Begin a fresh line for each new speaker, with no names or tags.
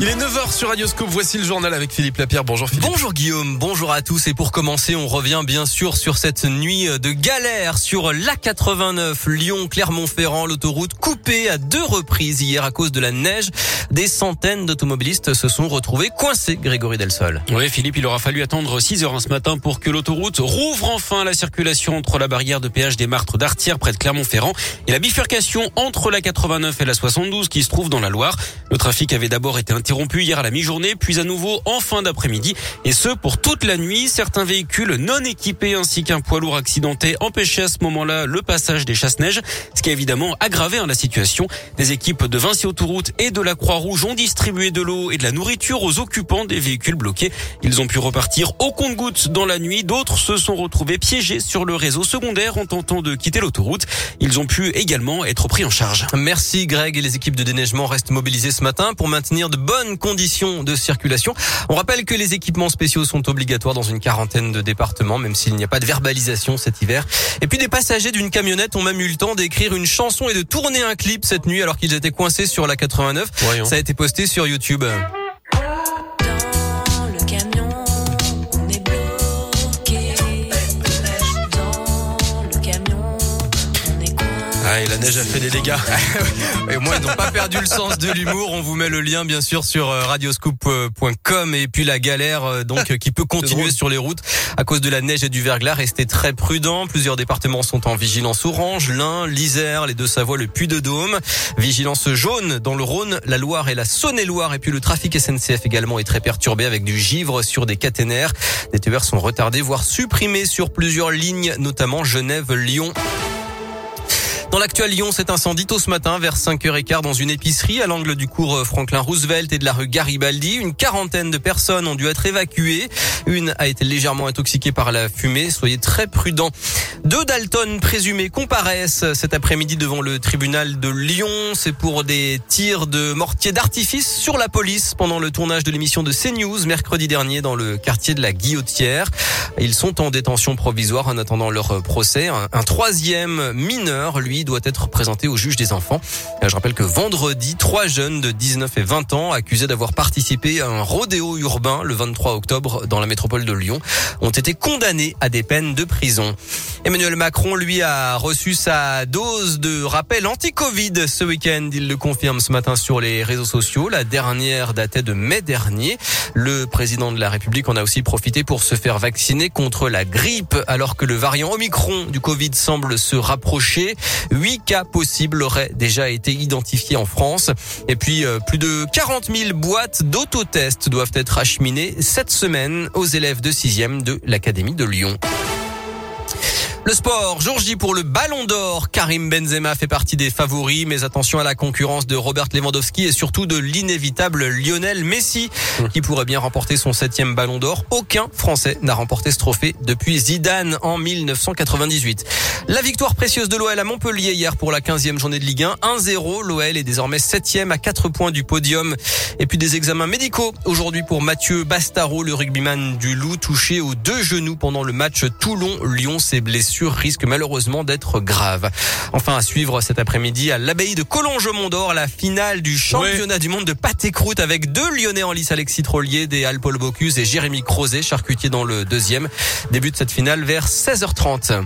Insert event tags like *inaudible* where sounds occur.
Il est 9h sur Radioscope. Voici le journal avec Philippe Lapierre. Bonjour Philippe.
Bonjour Guillaume. Bonjour à tous. Et pour commencer, on revient bien sûr sur cette nuit de galère sur l'A89 Lyon-Clermont-Ferrand. L'autoroute coupée à deux reprises hier à cause de la neige. Des centaines d'automobilistes se sont retrouvés coincés. Grégory Delsol.
Oui, Philippe, il aura fallu attendre 6 heures ce matin pour que l'autoroute rouvre enfin la circulation entre la barrière de péage des Martres d'Artière près de Clermont-Ferrand et la bifurcation entre la 89 et la 72 qui se trouve dans la Loire. Le trafic avait d'abord été interrompu hier à la mi-journée, puis à nouveau en fin d'après-midi. Et ce, pour toute la nuit. Certains véhicules non équipés ainsi qu'un poids lourd accidenté empêchaient à ce moment-là le passage des chasse-neige, ce qui a évidemment aggravé hein, la situation. Des équipes de Vinci Autoroute et de la Croix-Rouge ont distribué de l'eau et de la nourriture aux occupants des véhicules bloqués. Ils ont pu repartir au compte-gouttes dans la nuit. D'autres se sont retrouvés piégés sur le réseau secondaire en tentant de quitter l'autoroute. Ils ont pu également être pris en charge.
Merci Greg et les équipes de déneigement restent mobilisées ce matin pour maintenir de bonnes conditions conditions de circulation. On rappelle que les équipements spéciaux sont obligatoires dans une quarantaine de départements, même s'il n'y a pas de verbalisation cet hiver. Et puis des passagers d'une camionnette ont même eu le temps d'écrire une chanson et de tourner un clip cette nuit alors qu'ils étaient coincés sur la 89. Ça a été posté sur YouTube.
La neige a fait des dégâts. *laughs*
et moi, ils n'ont pas perdu le sens de l'humour. On vous met le lien, bien sûr, sur euh, radioscoop.com et puis la galère, euh, donc, qui peut continuer sur les routes à cause de la neige et du verglas. Restez très prudents. Plusieurs départements sont en vigilance orange. L'Ain, l'Isère, les Deux-Savoie, le Puy-de-Dôme. Vigilance jaune dans le Rhône, la Loire et la Saône-et-Loire. Et puis le trafic SNCF également est très perturbé avec du givre sur des caténaires. Des TER sont retardés, voire supprimés sur plusieurs lignes, notamment Genève-Lyon. Dans l'actuel Lyon, cet incendie tôt ce matin vers 5h15 dans une épicerie à l'angle du cours Franklin Roosevelt et de la rue Garibaldi. Une quarantaine de personnes ont dû être évacuées. Une a été légèrement intoxiquée par la fumée. Soyez très prudents. Deux Dalton présumés comparaissent cet après-midi devant le tribunal de Lyon. C'est pour des tirs de mortier d'artifice sur la police pendant le tournage de l'émission de CNews mercredi dernier dans le quartier de la Guillotière. Ils sont en détention provisoire en attendant leur procès. Un, troisième mineur, lui, doit être présenté au juge des enfants. Je rappelle que vendredi, trois jeunes de 19 et 20 ans accusés d'avoir participé à un rodéo urbain le 23 octobre dans la métropole de Lyon ont été condamnés à des peines de prison. Emmanuel Macron, lui, a reçu sa dose de rappel anti-Covid ce week-end. Il le confirme ce matin sur les réseaux sociaux. La dernière datait de mai dernier. Le président de la République en a aussi profité pour se faire vacciner contre la grippe alors que le variant Omicron du Covid semble se rapprocher. Huit cas possibles auraient déjà été identifiés en France. Et puis, euh, plus de 40 000 boîtes d'autotest doivent être acheminées cette semaine aux élèves de 6e de l'Académie de Lyon. Le sport, jour J pour le Ballon d'Or. Karim Benzema fait partie des favoris, mais attention à la concurrence de Robert Lewandowski et surtout de l'inévitable Lionel Messi, hum. qui pourrait bien remporter son septième Ballon d'Or. Aucun Français n'a remporté ce trophée depuis Zidane en 1998. La victoire précieuse de l'OL à Montpellier hier pour la 15e journée de Ligue 1. 1-0. L'OL est désormais septième à 4 points du podium. Et puis des examens médicaux aujourd'hui pour Mathieu Bastaro, le rugbyman du Loup, touché aux deux genoux pendant le match Toulon-Lyon. Ses blessures risque malheureusement d'être grave. Enfin, à suivre cet après-midi à l'abbaye de Collonges-Mont-d'Or, la finale du championnat du monde de pâté croûte avec deux Lyonnais en lice, Alexis Trollier, des Alpol Bocuse et Jérémy Crozet, charcutier dans le deuxième. Début de cette finale vers 16h30.